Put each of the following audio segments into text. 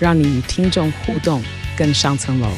让你与听众互动更上层楼。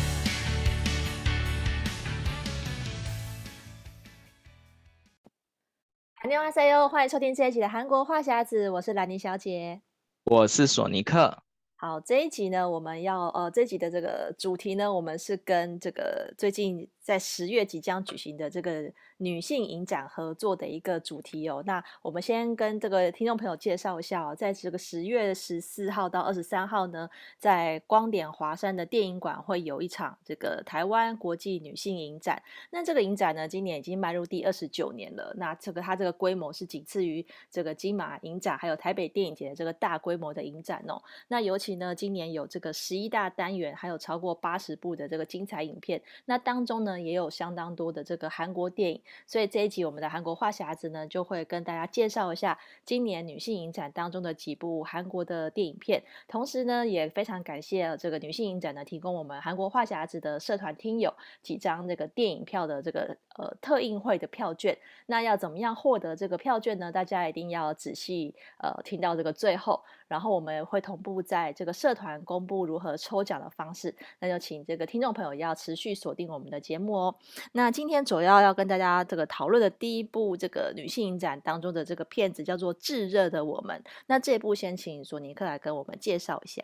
안녕하세요，欢迎收听这一集的韩国话匣子，我是兰妮小姐，我是索尼克。好，这一集呢，我们要呃，这一集的这个主题呢，我们是跟这个最近 在十月即将举行的这个女性影展合作的一个主题哦。那我们先跟这个听众朋友介绍一下哦，在这个十月十四号到二十三号呢，在光点华山的电影馆会有一场这个台湾国际女性影展。那这个影展呢，今年已经迈入第二十九年了。那这个它这个规模是仅次于这个金马影展还有台北电影节的这个大规模的影展哦。那尤其呢，今年有这个十一大单元，还有超过八十部的这个精彩影片。那当中呢，也有相当多的这个韩国电影。所以这一集我们的韩国话匣子呢，就会跟大家介绍一下今年女性影展当中的几部韩国的电影片。同时呢，也非常感谢这个女性影展呢，提供我们韩国话匣子的社团听友几张这个电影票的这个呃特映会的票券。那要怎么样获得这个票券呢？大家一定要仔细呃听到这个最后。然后我们会同步在这个社团公布如何抽奖的方式，那就请这个听众朋友要持续锁定我们的节目哦。那今天主要要跟大家这个讨论的第一部这个女性影展当中的这个片子叫做《炙热的我们》。那这部先请索尼克来跟我们介绍一下。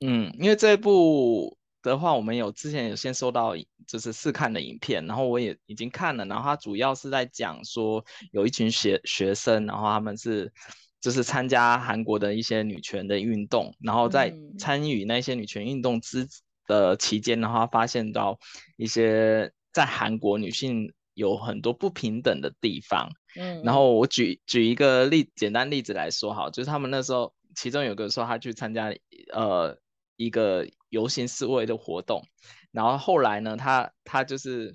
嗯，因为这部的话，我们有之前有先收到就是试看的影片，然后我也已经看了，然后它主要是在讲说有一群学学生，然后他们是。就是参加韩国的一些女权的运动，然后在参与那些女权运动之的期间的话，发现到一些在韩国女性有很多不平等的地方。嗯，然后我举举一个例，简单例子来说，好，就是他们那时候，其中有个说他去参加呃一个游行示威的活动，然后后来呢，他他就是。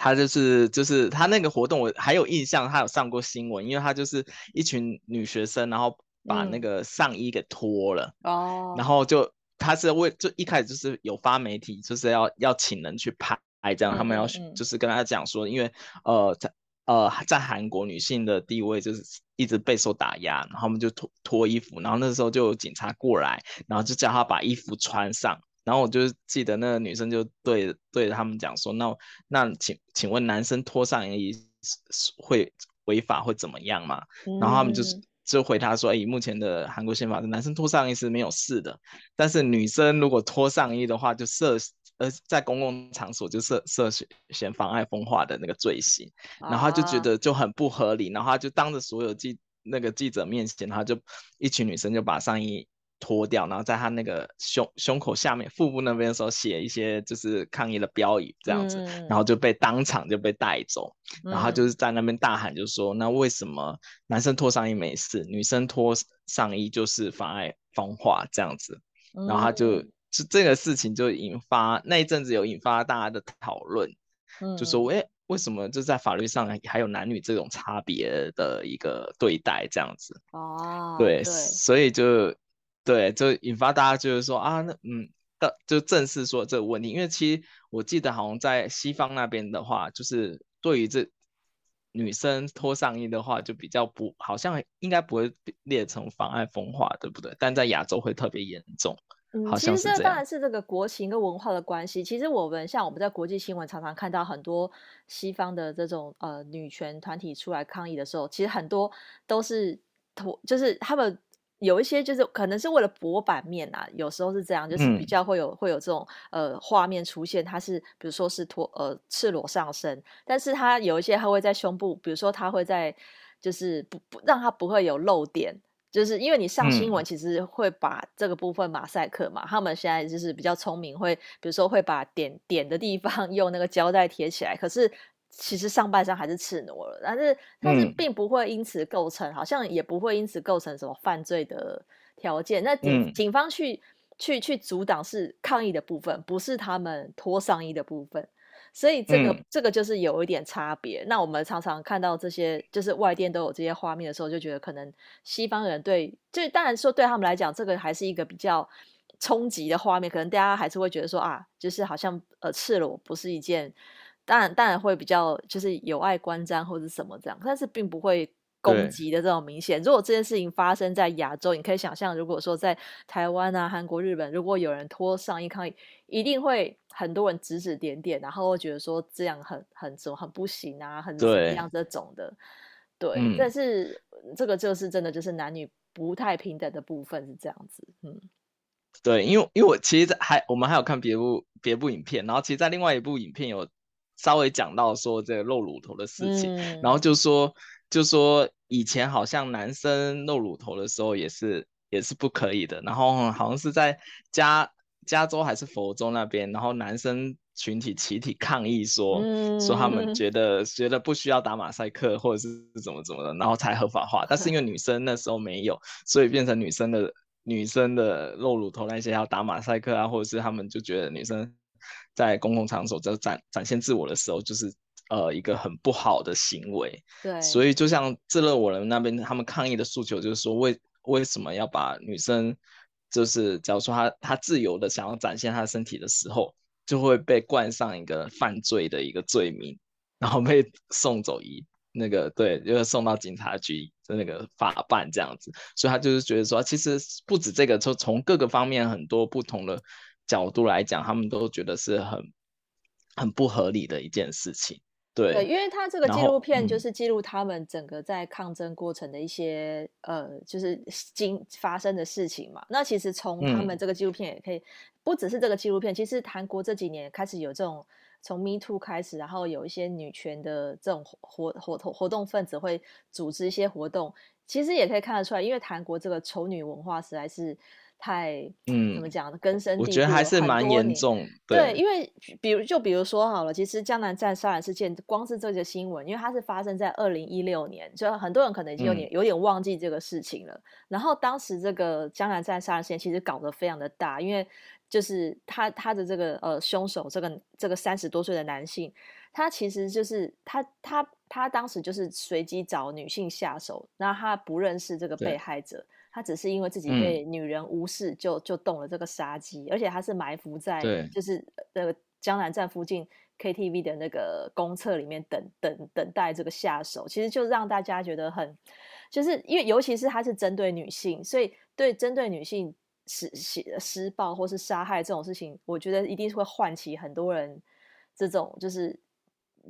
他就是就是他那个活动，我还有印象，他有上过新闻，因为他就是一群女学生，然后把那个上衣给脱了，哦、嗯，然后就他是为就一开始就是有发媒体，就是要要请人去拍这样，他们要就是跟他讲说，因为呃在呃在韩国女性的地位就是一直备受打压，然后他们就脱脱衣服，然后那时候就有警察过来，然后就叫他把衣服穿上。然后我就记得那个女生就对对着他们讲说，那那请请问男生脱上衣会违法会怎么样吗？嗯、然后他们就是就回答说，以目前的韩国宪法，男生脱上衣是没有事的，但是女生如果脱上衣的话，就涉呃在公共场所就涉涉嫌妨碍风化的那个罪行。然后他就觉得就很不合理，然后他就当着所有记那个记者面前，他就一群女生就把上衣。脱掉，然后在他那个胸胸口下面、腹部那边的时候写一些就是抗议的标语，这样子，嗯、然后就被当场就被带走，嗯、然后他就是在那边大喊，就说：“那为什么男生脱上衣没事，女生脱上衣就是妨碍风化这样子？”然后他就就这个事情就引发那一阵子有引发大家的讨论，嗯、就说：“哎，为什么就在法律上还有男女这种差别的一个对待这样子？”哦，对，对所以就。对，就引发大家就是说啊，那嗯，到就正式说这个问题，因为其实我记得好像在西方那边的话，就是对于这女生脱上衣的话，就比较不，好像应该不会列成妨碍风化，对不对？但在亚洲会特别严重。嗯。其实这当然是这个国情跟文化的关系。其实我们像我们在国际新闻常常看到很多西方的这种呃女权团体出来抗议的时候，其实很多都是脱，就是他们。有一些就是可能是为了博版面啊，有时候是这样，就是比较会有、嗯、会有这种呃画面出现，它是比如说是脱呃赤裸上身，但是它有一些它会在胸部，比如说它会在就是不不让它不会有漏点，就是因为你上新闻其实会把这个部分马赛克嘛，嗯、他们现在就是比较聪明，会比如说会把点点的地方 用那个胶带贴起来，可是。其实上半身还是赤裸了，但是但是并不会因此构成，嗯、好像也不会因此构成什么犯罪的条件。那警、嗯、警方去去去阻挡是抗议的部分，不是他们脱上衣的部分。所以这个、嗯、这个就是有一点差别。那我们常常看到这些，就是外电都有这些画面的时候，就觉得可能西方人对，就当然说对他们来讲，这个还是一个比较冲击的画面。可能大家还是会觉得说啊，就是好像呃赤裸不是一件，当然当然会比较就是有碍观瞻或者什么这样，但是并不会。攻击的这种明显，如果这件事情发生在亚洲，你可以想象，如果说在台湾啊、韩国、日本，如果有人拖上衣抗议，一定会很多人指指点点，然后会觉得说这样很很怎么很不行啊，很怎么样这种的。对，对嗯、但是这个就是真的就是男女不太平等的部分是这样子。嗯，对，因为因为我其实还我们还有看别部别部影片，然后其实，在另外一部影片有稍微讲到说这个露乳头的事情，嗯、然后就说。就说以前好像男生露乳头的时候也是也是不可以的，然后好像是在加加州还是佛州那边，然后男生群体集体抗议说、嗯、说他们觉得觉得不需要打马赛克或者是怎么怎么的，然后才合法化。但是因为女生那时候没有，所以变成女生的女生的露乳头那些要打马赛克啊，或者是他们就觉得女生在公共场所在展展现自我的时候就是。呃，一个很不好的行为，对，所以就像自热我人那边，他们抗议的诉求就是说，为为什么要把女生，就是假如说她她自由的想要展现她的身体的时候，就会被冠上一个犯罪的一个罪名，然后被 送走一那个对，就是送到警察局的那个法办这样子，所以他就是觉得说，其实不止这个，就从各个方面很多不同的角度来讲，他们都觉得是很很不合理的一件事情。对，对，因为他这个纪录片就是记录他们整个在抗争过程的一些、嗯、呃，就是经发生的事情嘛。那其实从他们这个纪录片也可以，嗯、不只是这个纪录片，其实韩国这几年开始有这种从 Me Too 开始，然后有一些女权的这种活活活活动分子会组织一些活动，其实也可以看得出来，因为韩国这个丑女文化实在是。太嗯，怎么讲呢？根深蒂固，我觉得还是蛮严重。对，对，因为比如就比如说好了，其实江南站杀人事件，光是这个新闻，因为它是发生在二零一六年，就很多人可能已经有点、嗯、有点忘记这个事情了。然后当时这个江南站杀人事件其实搞得非常的大，因为就是他他的这个呃凶手这个这个三十多岁的男性，他其实就是他他他当时就是随机找女性下手，那他不认识这个被害者。他只是因为自己被女人无视就，就、嗯、就动了这个杀机，而且他是埋伏在就是那个江南站附近 KTV 的那个公厕里面等等等待这个下手，其实就让大家觉得很，就是因为尤其是他是针对女性，所以对针对女性施施施暴或是杀害这种事情，我觉得一定是会唤起很多人这种就是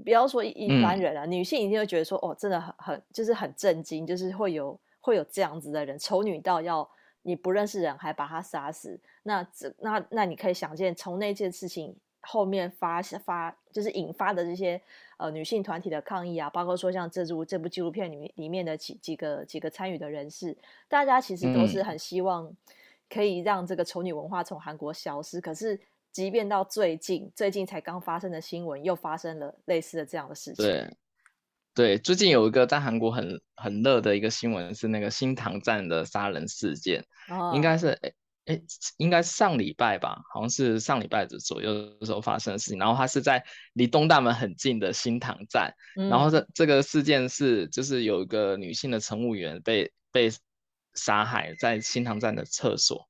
不要说一般人啊，嗯、女性一定会觉得说哦，真的很很就是很震惊，就是会有。会有这样子的人，丑女到要你不认识人还把她杀死，那这那那你可以想见，从那件事情后面发发就是引发的这些呃女性团体的抗议啊，包括说像这部这部纪录片里面里面的几几个几个参与的人士，大家其实都是很希望可以让这个丑女文化从韩国消失。可是即便到最近最近才刚发生的新闻，又发生了类似的这样的事情。对。对，最近有一个在韩国很很热的一个新闻是那个新塘站的杀人事件，哦、应该是哎哎，应该是上礼拜吧，好像是上礼拜的左右的时候发生的事情。然后它是在离东大门很近的新塘站，嗯、然后这这个事件是就是有一个女性的乘务员被被杀害在新塘站的厕所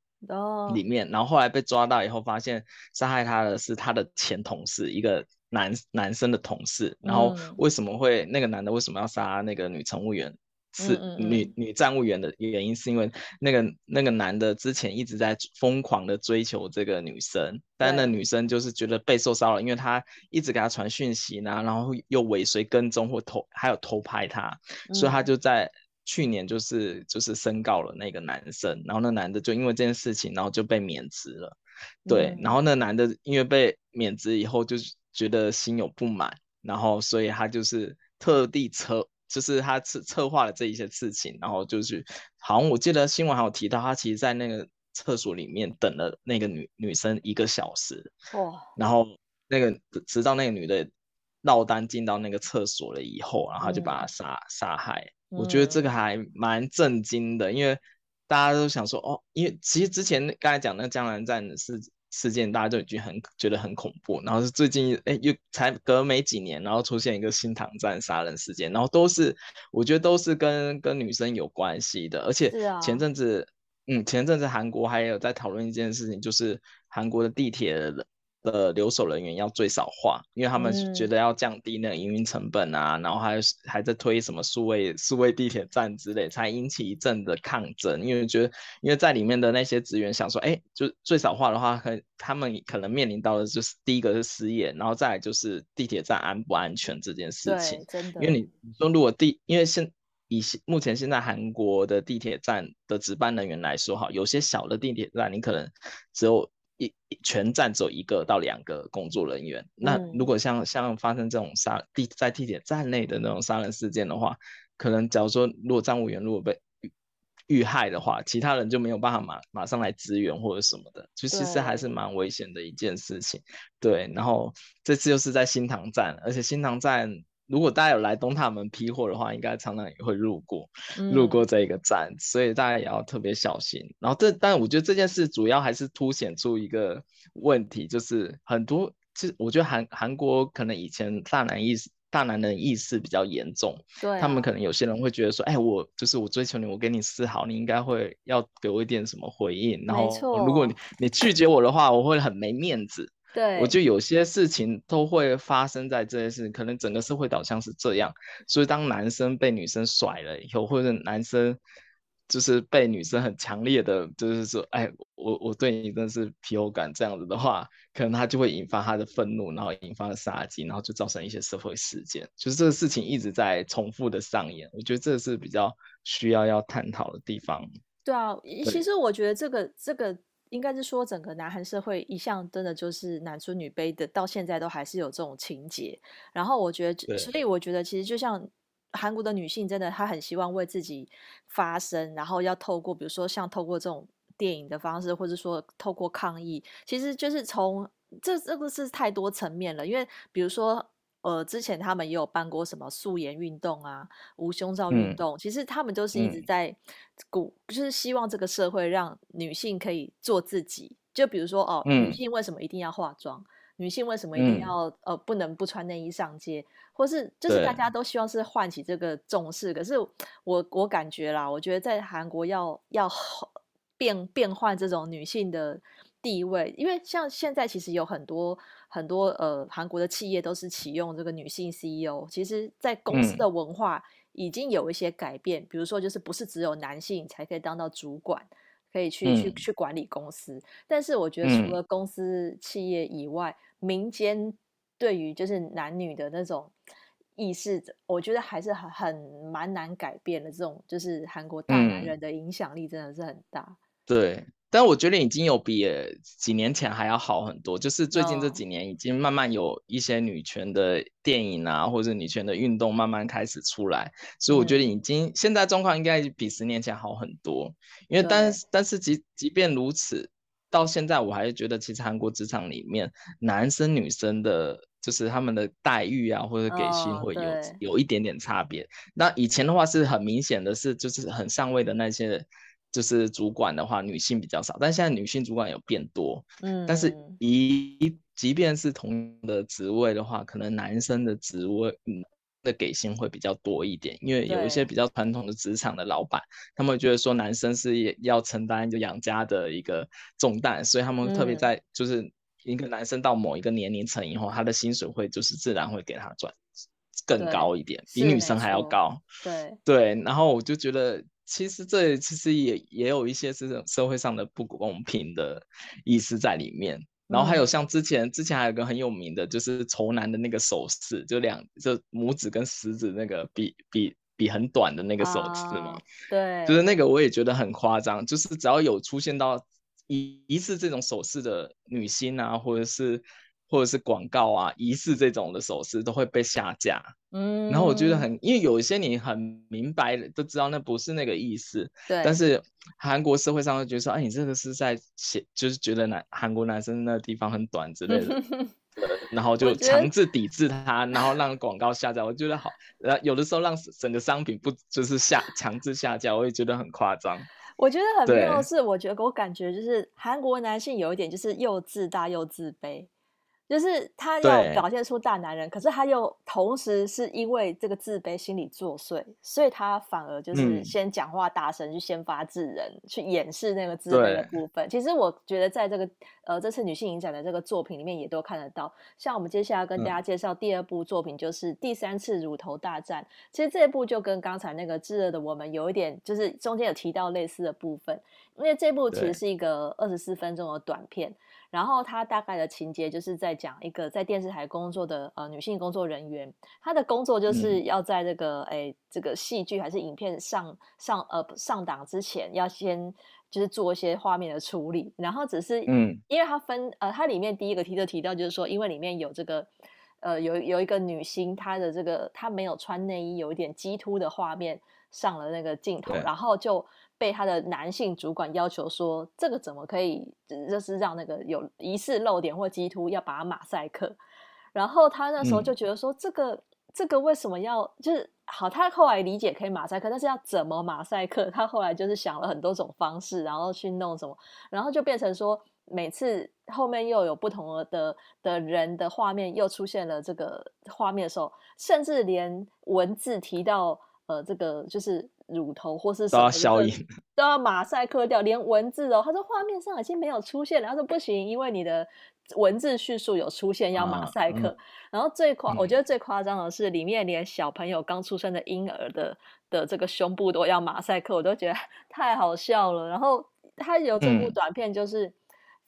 里面，哦、然后后来被抓到以后，发现杀害她的是她的前同事一个。男男生的同事，然后为什么会、嗯、那个男的为什么要杀那个女乘务员？是女女站务员的原因，是因为那个那个男的之前一直在疯狂的追求这个女生，但那女生就是觉得被受骚扰，因为他一直给他传讯息呢，然后又尾随跟踪或偷，还有偷拍她，嗯、所以他就在去年就是就是申告了那个男生，然后那男的就因为这件事情，然后就被免职了。对，嗯、然后那男的因为被免职以后就是。觉得心有不满，然后所以他就是特地策，就是他策策划了这一些事情，然后就是好像我记得新闻还有提到，他其实在那个厕所里面等了那个女女生一个小时，哦，然后那个直到那个女的落单进到那个厕所了以后，然后就把他杀、嗯、杀害。我觉得这个还蛮震惊的，因为大家都想说哦，因为其实之前刚才讲那江南站的事事件，大家就已经很觉得很恐怖，然后是最近哎又才隔没几年，然后出现一个新唐站杀人事件，然后都是我觉得都是跟跟女生有关系的，而且前阵子、啊、嗯前阵子韩国还有在讨论一件事情，就是韩国的地铁的。留守人员要最少化，因为他们觉得要降低那个营运成本啊，嗯、然后还还在推什么数位数位地铁站之类，才引起一阵的抗争。因为觉得，因为在里面的那些职员想说，哎，就最少化的话，可他们可能面临到的就是第一个是失业，然后再来就是地铁站安不安全这件事情。真的。因为你说如果地，因为现以目前现在韩国的地铁站的值班人员来说，哈，有些小的地铁站你可能只有。一全站只有一个到两个工作人员，那如果像像发生这种杀地在地铁站内的那种杀人事件的话，可能假如说如果站务员如果被遇害的话，其他人就没有办法马马上来支援或者什么的，就其实还是蛮危险的一件事情。对，对，然后这次又是在新塘站，而且新塘站。如果大家有来东大门批货的话，应该常常也会路过，路过这一个站，嗯、所以大家也要特别小心。然后这，但我觉得这件事主要还是凸显出一个问题，就是很多，其实我觉得韩韩国可能以前大男意识、大男人意识比较严重，对、啊，他们可能有些人会觉得说，哎，我就是我追求你，我给你示好，你应该会要给我一点什么回应，然后如果你你拒绝我的话，我会很没面子。对，我就有些事情都会发生在这些事情，可能整个社会导向是这样，所以当男生被女生甩了以后，或者男生就是被女生很强烈的，就是说，哎，我我对你真的是皮有感这样子的话，可能他就会引发他的愤怒，然后引发杀机，然后就造成一些社会事件，就是这个事情一直在重复的上演。我觉得这是比较需要要探讨的地方。对啊，其实我觉得这个这个。应该是说，整个南韩社会一向真的就是男尊女卑的，到现在都还是有这种情节。然后我觉得，所以我觉得其实就像韩国的女性，真的她很希望为自己发声，然后要透过比如说像透过这种电影的方式，或者说透过抗议，其实就是从这这个是太多层面了。因为比如说。呃，之前他们也有办过什么素颜运动啊、无胸罩运动，嗯、其实他们就是一直在鼓，嗯、就是希望这个社会让女性可以做自己。就比如说哦，嗯、女性为什么一定要化妆？女性为什么一定要、嗯、呃不能不穿内衣上街？或是就是大家都希望是唤起这个重视。可是我我感觉啦，我觉得在韩国要要变变换这种女性的地位，因为像现在其实有很多。很多呃，韩国的企业都是启用这个女性 CEO。其实，在公司的文化已经有一些改变，嗯、比如说，就是不是只有男性才可以当到主管，可以去、嗯、去去管理公司。但是，我觉得除了公司企业以外，嗯、民间对于就是男女的那种意识，我觉得还是很很蛮难改变的。这种就是韩国大男人的影响力真的是很大。嗯、对。但我觉得已经有比几年前还要好很多，就是最近这几年已经慢慢有一些女权的电影啊，或者女权的运动慢慢开始出来，所以我觉得已经现在状况应该比十年前好很多。因为但是但是即即便如此，到现在我还是觉得其实韩国职场里面男生女生的，就是他们的待遇啊或者给薪会有有一点点差别。那以前的话是很明显的是就是很上位的那些。就是主管的话，女性比较少，但现在女性主管有变多。嗯，但是一即便是同的职位的话，可能男生的职位嗯的给薪会比较多一点，因为有一些比较传统的职场的老板，他们会觉得说男生是要承担就养家的一个重担，所以他们特别在就是一个男生到某一个年龄层以后，他的薪水会就是自然会给他赚更高一点，比女生还要高。对对，然后我就觉得。其实这其实也也有一些这种社会上的不公平的意思在里面，然后还有像之前之前还有个很有名的，就是仇男的那个手势，就两就拇指跟食指那个比比比很短的那个手势嘛，对，就是那个我也觉得很夸张，就是只要有出现到一一次这种手势的女星啊，或者是。或者是广告啊，仪式这种的手势都会被下架。嗯，然后我觉得很，因为有一些你很明白的都知道那不是那个意思。对。但是韩国社会上会觉得说，哎，你这个是在写，就是觉得男韩国男生那个地方很短之类的，然后就强制抵制他，然后让广告下架。我觉得好，然后有的时候让整个商品不就是下强制下架，我也觉得很夸张。我觉得很妙的是，我觉得我感觉就是韩国男性有一点就是又自大又自卑。就是他要表现出大男人，可是他又同时是因为这个自卑心理作祟，所以他反而就是先讲话大声，去先发制人，嗯、去掩饰那个自卑的部分。其实我觉得在这个呃这次女性影展的这个作品里面也都看得到。像我们接下来要跟大家介绍第二部作品，就是第三次乳头大战。嗯、其实这一部就跟刚才那个炙热的我们有一点，就是中间有提到类似的部分，因为这部其实是一个二十四分钟的短片。然后它大概的情节就是在讲一个在电视台工作的呃女性工作人员，她的工作就是要在这个哎、嗯、这个戏剧还是影片上上呃上档之前，要先就是做一些画面的处理。然后只是嗯，因为它分呃它里面第一个提就提到就是说，因为里面有这个呃有有一个女星，她的这个她没有穿内衣，有一点鸡突的画面上了那个镜头，然后就。被她的男性主管要求说，这个怎么可以，就是让那个有疑似露点或鸡突，要把它马赛克。然后她那时候就觉得说，这个、嗯、这个为什么要就是好？她后来理解可以马赛克，但是要怎么马赛克？她后来就是想了很多种方式，然后去弄什么，然后就变成说，每次后面又有不同的的人的画面又出现了这个画面的时候，甚至连文字提到呃这个就是。乳头或是什么都要，都要马赛克掉，连文字哦，他说画面上已经没有出现了，他说不行，因为你的文字叙述有出现要马赛克。啊嗯、然后最夸，我觉得最夸张的是里面连小朋友刚出生的婴儿的的这个胸部都要马赛克，我都觉得 太好笑了。然后他有这部短片就是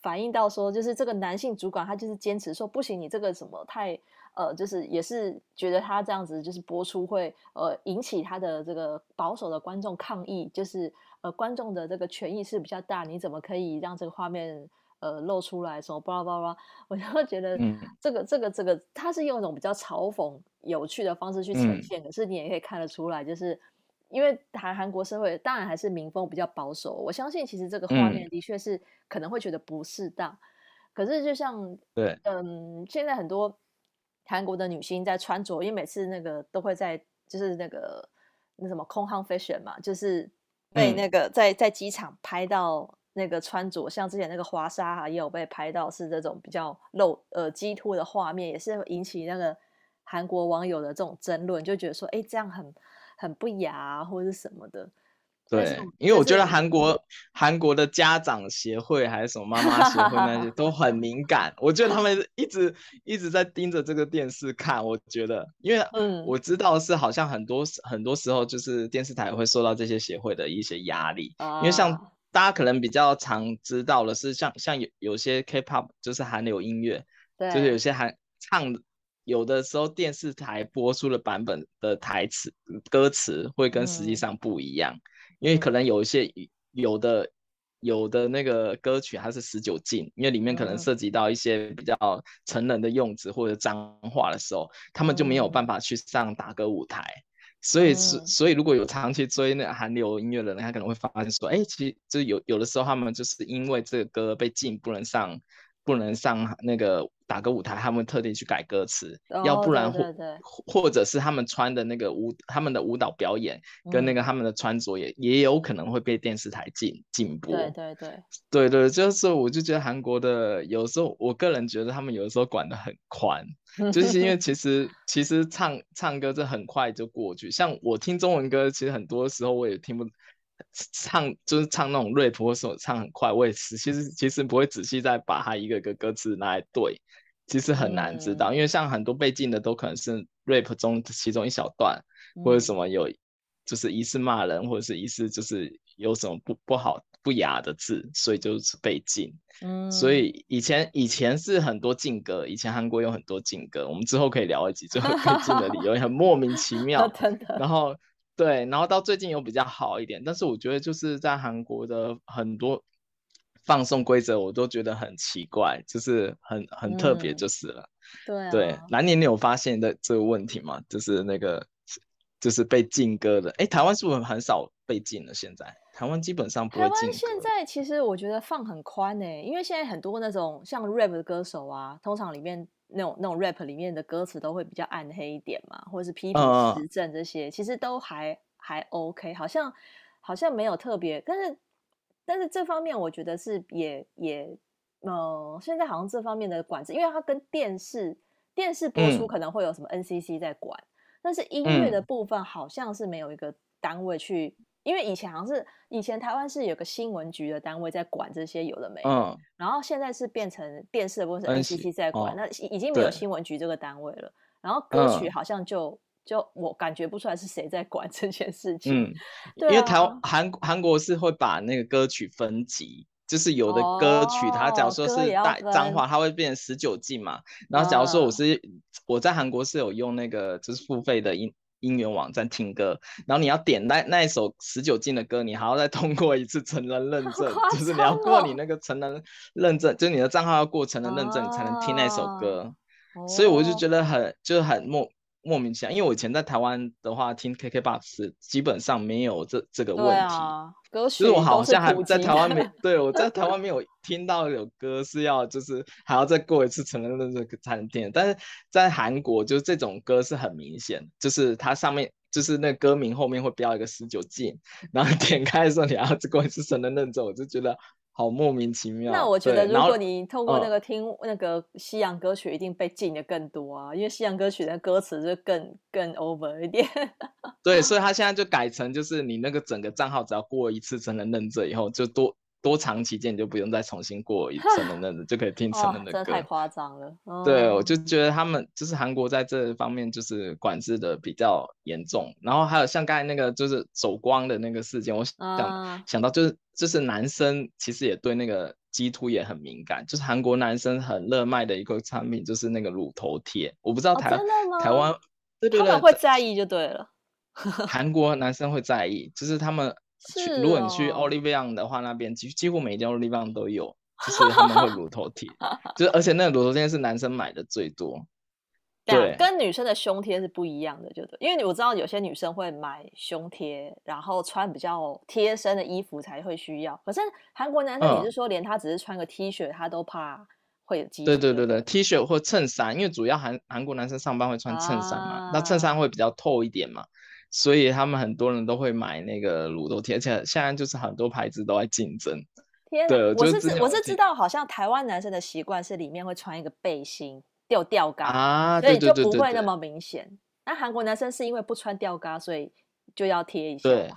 反映到说，就是这个男性主管他就是坚持说不行，你这个什么太。呃，就是也是觉得他这样子就是播出会呃引起他的这个保守的观众抗议，就是呃观众的这个权益是比较大，你怎么可以让这个画面呃露出来？什么巴拉巴拉，我就会觉得这个这个这个他是用一种比较嘲讽、有趣的方式去呈现，可是你也可以看得出来，就是因为韩韩国社会当然还是民风比较保守，我相信其实这个画面的确是可能会觉得不适当，可是就像对。嗯现在很多。韩国的女星在穿着，因为每次那个都会在，就是那个那什么空航 fashion 嘛，就是被那个在在机场拍到那个穿着，像之前那个华莎哈也有被拍到是这种比较露呃激凸的画面，也是引起那个韩国网友的这种争论，就觉得说，哎，这样很很不雅啊，或者是什么的。对，因为我觉得韩国韩国的家长协会还是什么妈妈协会那些 都很敏感，我觉得他 们一直一直在盯着这个电视看。我觉得，因为嗯，我知道是好像很多很多时候就是电视台会受到这些协会的一些压力，因为像大家可能比较常知道的是像像有有些 K-pop 就是韩流音乐，对，就是有些韩唱有的时候电视台播出的版本的台词歌词会跟实际上不一样。因为可能有一些有的有的那个歌曲它是十九禁，因为里面可能涉及到一些比较成人的用词或者脏话的时候，他们就没有办法去上打歌舞台。所以是所以如果有长期追那个韩流音乐的人，他可能会发现说，哎，其实就有有的时候他们就是因为这个歌被禁，不能上不能上那个。打歌舞台，他们特地去改歌词，oh, 要不然或或者是他们穿的那个舞，他们的舞蹈表演跟那个他们的穿着也、嗯、也有可能会被电视台禁禁播。对对对对对，就是我就觉得韩国的有时候，我个人觉得他们有的时候管得很宽，就是因为其实其实唱唱歌这很快就过去，像我听中文歌，其实很多时候我也听不。唱就是唱那种 rap 或者唱很快，我也是其实其实不会仔细再把它一个个歌词拿来对，其实很难知道，嗯、因为像很多被禁的都可能是 rap 中其中一小段，嗯、或者什么有就是疑似骂人，或者是疑似就是有什么不不好不雅的字，所以就是被禁。嗯，所以以前以前是很多禁歌，以前韩国有很多禁歌，我们之后可以聊一集最后被禁的理由，很莫名其妙，然后。对，然后到最近有比较好一点，但是我觉得就是在韩国的很多放送规则，我都觉得很奇怪，就是很很特别，就是了。嗯、对、啊、对，南宁，你有发现的这个问题吗？就是那个就是被禁歌的，哎，台湾是不是很少被禁了？现在台湾基本上不会禁。台湾现在其实我觉得放很宽诶，因为现在很多那种像 rap 的歌手啊，通常里面。那种那种 rap 里面的歌词都会比较暗黑一点嘛，或者是批评时政这些，uh, 其实都还还 OK，好像好像没有特别，但是但是这方面我觉得是也也，嗯，现在好像这方面的管制，因为它跟电视电视播出可能会有什么 NCC 在管，嗯、但是音乐的部分好像是没有一个单位去。因为以前好像是以前台湾是有个新闻局的单位在管这些有的没的，嗯，然后现在是变成电视的部分是 NCC 在管，嗯、那已经没有新闻局这个单位了。然后歌曲好像就、嗯、就我感觉不出来是谁在管 这件事情，嗯，对啊、因为台韩韩国是会把那个歌曲分级，就是有的歌曲它假如说是带脏话，它会变成十九禁嘛。然后假如说我是、嗯、我在韩国是有用那个就是付费的音。音源网站听歌，然后你要点那那一首十九禁的歌，你还要再通过一次成人认证，哦、就是你要过你那个成人认证，就是你的账号要过成人认证，你才能听那首歌。哦、所以我就觉得很就是很莫莫名其妙，因为我以前在台湾的话听 KKBOX 基本上没有这这个问题。歌曲，就是我好像还在台湾没，对，我在台湾没 有听到有歌是要就是还要再过一次成人认证才能听，但是在韩国就是这种歌是很明显，就是它上面就是那歌名后面会标一个十九禁，然后点开的时候你要再过一次成人认证，我就觉得。好莫名其妙。那我觉得，如果你通过那个听那个西洋歌曲，一定被禁的更多啊，嗯、因为西洋歌曲的歌词就更更 over 一点。对，所以他现在就改成，就是你那个整个账号只要过一次真人认证以后，就多。多长期间你就不用再重新过一次成人的，就可以听成人的歌。哦、太夸张了。哦、对，我就觉得他们就是韩国在这方面就是管制的比较严重。然后还有像刚才那个就是走光的那个事件，我想、啊、想到就是就是男生其实也对那个激凸也很敏感。就是韩国男生很热卖的一个产品就是那个乳头贴，我不知道台、哦、台湾对对对，他们会在意就对了。韩国男生会在意，就是他们。去，哦、如果你去 Olive 的话，那边几几乎每一家 Olive 都有，就是他们会 乳头贴，就是而且那个乳头贴是男生买的最多。对，跟女生的胸贴是不一样的，就对，因为我知道有些女生会买胸贴，然后穿比较贴身的衣服才会需要。可是韩国男生，你是说连他只是穿个 T 恤，他都怕会有激？对对对对，T 恤或衬衫，因为主要韩韩国男生上班会穿衬衫嘛，啊、那衬衫会比较透一点嘛。所以他们很多人都会买那个乳头贴，而且现在就是很多牌子都在竞争。天哪，对，我是我是知道，好像台湾男生的习惯是里面会穿一个背心吊吊嘎啊，所以就不会那么明显。那韩国男生是因为不穿吊嘎，所以就要贴一下。对，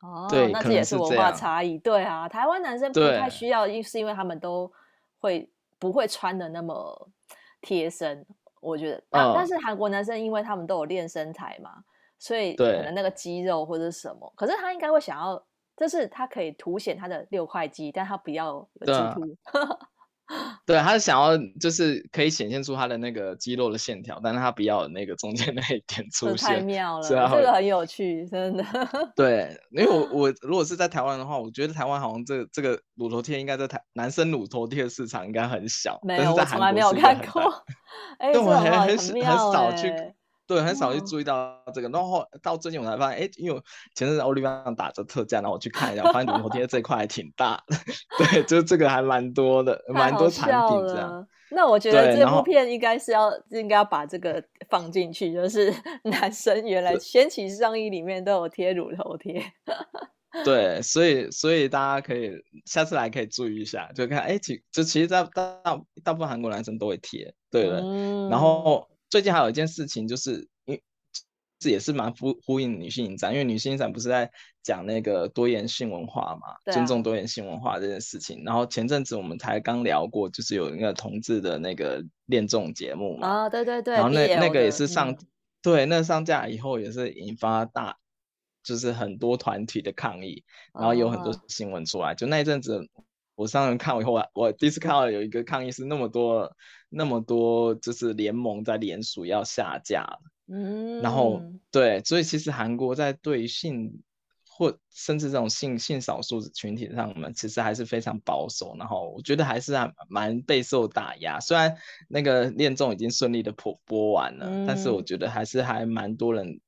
哦，对，那这也是文化差异。对啊，台湾男生不太需要，因是因为他们都会不会穿的那么贴身。我觉得，但但是韩国男生因为他们都有练身材嘛。所以可能那个肌肉或者什么，可是他应该会想要，就是他可以凸显他的六块肌，但他不要有激凸。对，他是想要就是可以显现出他的那个肌肉的线条，但是他不要那个中间那一点 出现。太妙了，这个很有趣，真的。对，因为我我如果是在台湾的话，我觉得台湾好像这个、这个乳头贴应该在台男生乳头贴的市场应该很小，没有，但是在韩国我从来没有看过。哎，我很很很少去。对，很少去注意到这个，然后到最近我才发现，哎，因为我前阵子奥利维打折特价，然后我去看一下，发现乳头贴这块还挺大的，对，就这个还蛮多的，蛮多产品这样。那我觉得这部片应该是要应该要把这个放进去，就是 男生原来掀起上衣里面都有贴乳头贴。对，所以所以大家可以下次来可以注意一下，就看哎，其就其实大大大部分韩国男生都会贴，对的，嗯、然后。最近还有一件事情，就是因为这也是蛮呼呼应女性影展，因为女性影展不是在讲那个多元性文化嘛，啊、尊重多元性文化这件事情。然后前阵子我们才刚聊过，就是有一个同志的那个恋综节目嘛，啊，对对对，然后那那个也是上，嗯、对，那上架以后也是引发大，就是很多团体的抗议，然后有很多新闻出来，啊、就那一阵子。我上次看以后，我第一次看到有一个抗议是那么多那么多，就是联盟在联署要下架。嗯，然后对，所以其实韩国在对性或甚至这种性性少数群体上面，其实还是非常保守。然后我觉得还是还蛮备受打压。虽然那个恋综已经顺利的播播完了，嗯、但是我觉得还是还蛮多人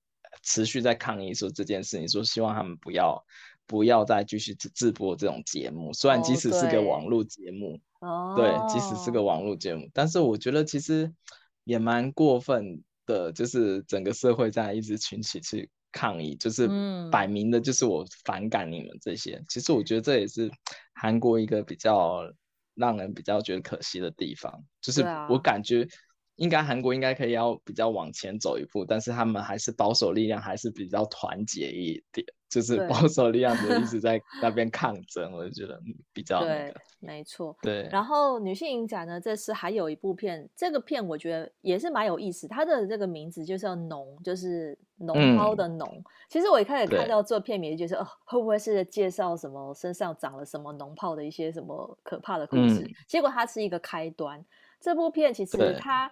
持续在抗议说这件事情，说希望他们不要。不要再继续直播这种节目，虽然即使是个网络节目，哦、对，即使是个网络节目，但是我觉得其实也蛮过分的，就是整个社会在一直群起去抗议，就是摆明的就是我反感你们这些。嗯、其实我觉得这也是 韩国一个比较让人比较觉得可惜的地方，就是我感觉。应该韩国应该可以要比较往前走一步，但是他们还是保守力量还是比较团结一点，就是保守力量就一直在 那边抗争，我就觉得比较、那个、对，没错。对，然后女性影展呢，这次还有一部片，这个片我觉得也是蛮有意思，它的这个名字就叫脓，就是脓泡的脓、嗯。其实我一开始看到这片名，就是哦，会不会是介绍什么身上长了什么脓泡的一些什么可怕的故事？嗯、结果它是一个开端。这部片其实它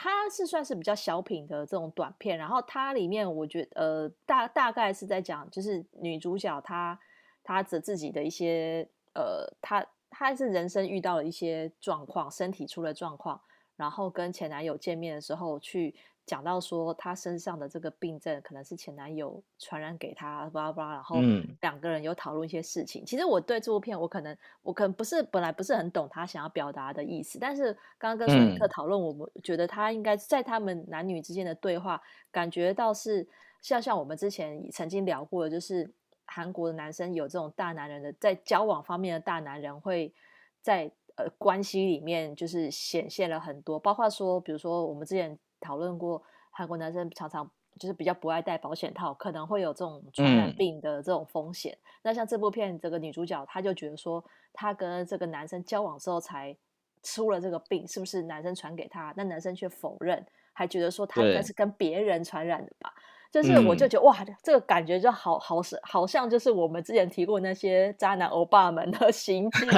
它是算是比较小品的这种短片，然后它里面我觉呃大大概是在讲，就是女主角她她的自己的一些呃她她是人生遇到了一些状况，身体出了状况，然后跟前男友见面的时候去。讲到说他身上的这个病症可能是前男友传染给他，巴拉巴拉，然后两个人有讨论一些事情。嗯、其实我对这部片，我可能我可能不是本来不是很懂他想要表达的意思，但是刚刚跟索尼克讨论，我们觉得他应该在他们男女之间的对话，感觉到是像像我们之前曾经聊过的，就是韩国的男生有这种大男人的在交往方面的大男人会在呃关系里面就是显现了很多，包括说比如说我们之前。讨论过，韩国男生常常就是比较不爱戴保险套，可能会有这种传染病的这种风险。嗯。那像这部片，这个女主角她就觉得说，她跟这个男生交往之后才出了这个病，是不是男生传给她？那男生却否认，还觉得说他应该是跟别人传染的吧？就是我就觉得哇，这个感觉就好好是好像就是我们之前提过那些渣男欧巴们的 行径。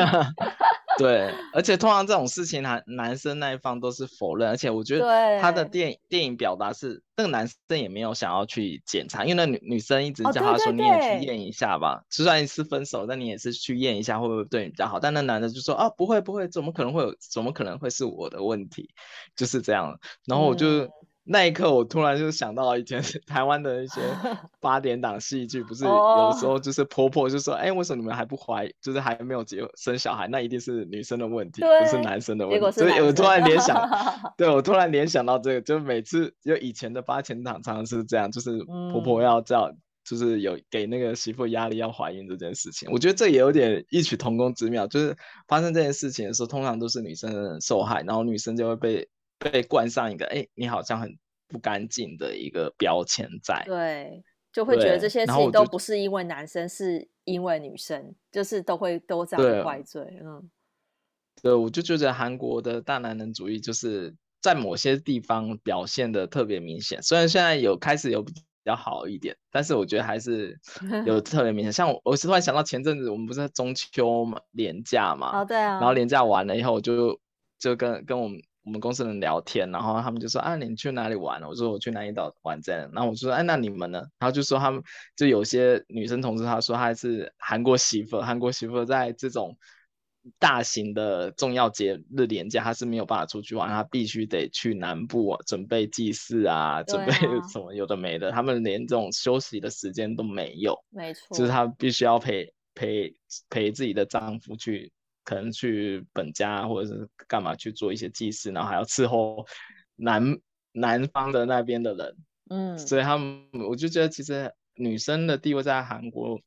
对，而且通常这种事情，男男生那一方都是否认，而且我觉得他的电影电影表达是，那个男生也没有想要去检查，因为那女女生一直叫他说，你也去验一下吧，就算是分手，但你也是去验一下会不会对你比较好。但那男的就说啊，不会不会，怎么可能会有，怎么可能会是我的问题，就是这样。然后我就。嗯那一刻，我突然就想到以前 台湾的一些 八点档戏剧，不是有时候就是婆婆就说：“哎、欸，为什么你们还不怀，就是还没有结生小孩？那一定是女生的问题，不是男生的问题。”所以，我突然联想，对我突然联想到这个，就每次就以前的八点档常常是这样，就是婆婆要叫，就是有给那个媳妇压力要怀孕这件事情。我觉得这也有点异曲同工之妙，就是发生这件事情的时候，通常都是女生受害，然后女生就会被。被冠上一个“哎、欸，你好像很不干净”的一个标签在，对，就会觉得这些事情都不是因为男生，是因为女生，就是都会都这样怪罪。嗯，对，我就觉得韩国的大男人主义就是在某些地方表现的特别明显，虽然现在有开始有比较好一点，但是我觉得还是有 特别明显。像我，我是突然想到前阵子我们不是中秋嘛，连假嘛，哦，对啊，然后连假完了以后，我就就跟跟我们。我们公司人聊天，然后他们就说啊，你去哪里玩了？我说我去南怡岛玩这样。然后我就说哎，那你们呢？然后就说他们就有些女生同事，她说她是韩国媳妇，韩国媳妇在这种大型的重要节日年假，她是没有办法出去玩，她必须得去南部准备祭祀啊，准备什么有的没的，他们连这种休息的时间都没有，没错，就是她必须要陪陪陪自己的丈夫去。可能去本家或者是干嘛去做一些祭祀，然后还要伺候南南方的那边的人，嗯，所以他们我就觉得其实女生的地位在韩国，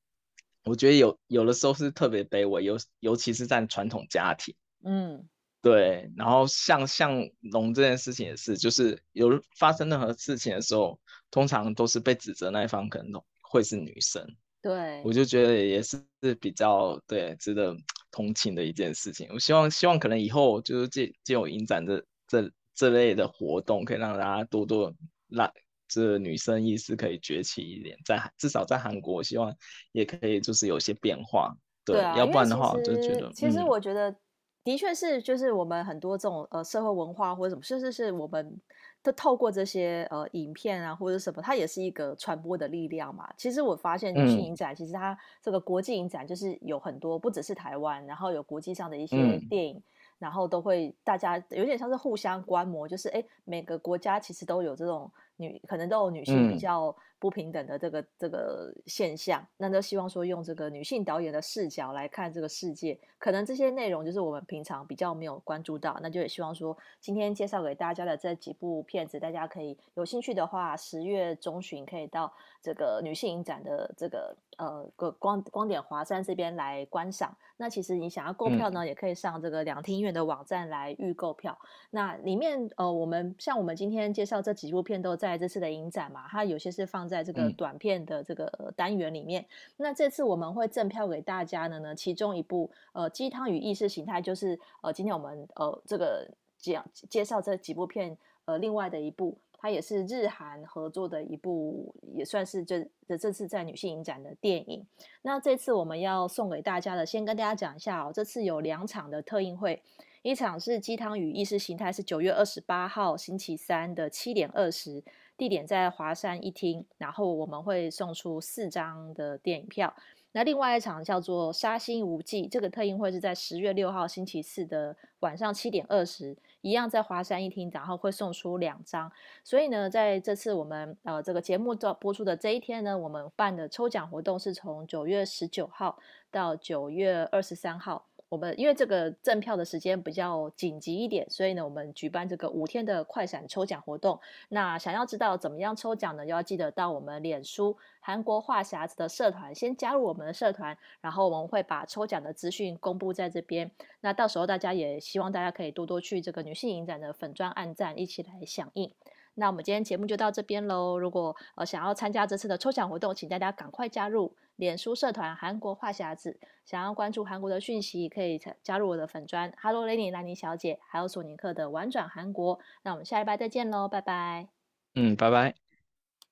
我觉得有有的时候是特别卑微，尤尤其是在传统家庭，嗯，对。然后像像龙这件事情也是，就是有发生任何事情的时候，通常都是被指责那一方可能会是女生，对，我就觉得也是比较对值得。同情的一件事情，我希望希望可能以后就是借借有影展这这这类的活动，可以让大家多多让这女生意识可以崛起一点，在至少在韩国，希望也可以就是有些变化。对，对啊，要不然的话，我就觉得其实我觉得的确是就是我们很多这种呃社会文化或者什么，甚至是我们。都透过这些呃影片啊或者什么，它也是一个传播的力量嘛。其实我发现女性影展，其实它这个国际影展就是有很多，不只是台湾，然后有国际上的一些电影，然后都会大家有点像是互相观摩，就是哎，每个国家其实都有这种女，可能都有女性比较。不平等的这个这个现象，那都希望说用这个女性导演的视角来看这个世界，可能这些内容就是我们平常比较没有关注到，那就也希望说今天介绍给大家的这几部片。片子，大家可以有兴趣的话，十月中旬可以到这个女性影展的这个呃个光光点华山这边来观赏。那其实你想要购票呢，嗯、也可以上这个两厅院的网站来预购票。那里面呃，我们像我们今天介绍这几部片都在这次的影展嘛，它有些是放在这个短片的这个单元里面。嗯、那这次我们会赠票给大家的呢，其中一部呃鸡汤与意识形态，就是呃今天我们呃这个讲介绍这几部片呃另外的一部。它也是日韩合作的一部，也算是这这这次在女性影展的电影。那这次我们要送给大家的，先跟大家讲一下哦。这次有两场的特映会，一场是《鸡汤与意识形态》，是九月二十八号星期三的七点二十，地点在华山一厅，然后我们会送出四张的电影票。那另外一场叫做《杀心无忌》，这个特映会是在十月六号星期四的晚上七点二十，一样在华山一厅，然后会送出两张。所以呢，在这次我们呃这个节目做播出的这一天呢，我们办的抽奖活动是从九月十九号到九月二十三号。我们因为这个赠票的时间比较紧急一点，所以呢，我们举办这个五天的快闪抽奖活动。那想要知道怎么样抽奖呢？要记得到我们脸书韩国话匣子的社团，先加入我们的社团，然后我们会把抽奖的资讯公布在这边。那到时候大家也希望大家可以多多去这个女性影展的粉专按赞，一起来响应。那我们今天节目就到这边喽。如果呃想要参加这次的抽奖活动，请大家赶快加入。脸书社团韩国话匣子，想要关注韩国的讯息，可以加入我的粉砖。Hello Lenny 兰妮小姐，还有索尼克的玩转韩国。那我们下礼拜再见喽，拜拜。嗯，拜拜。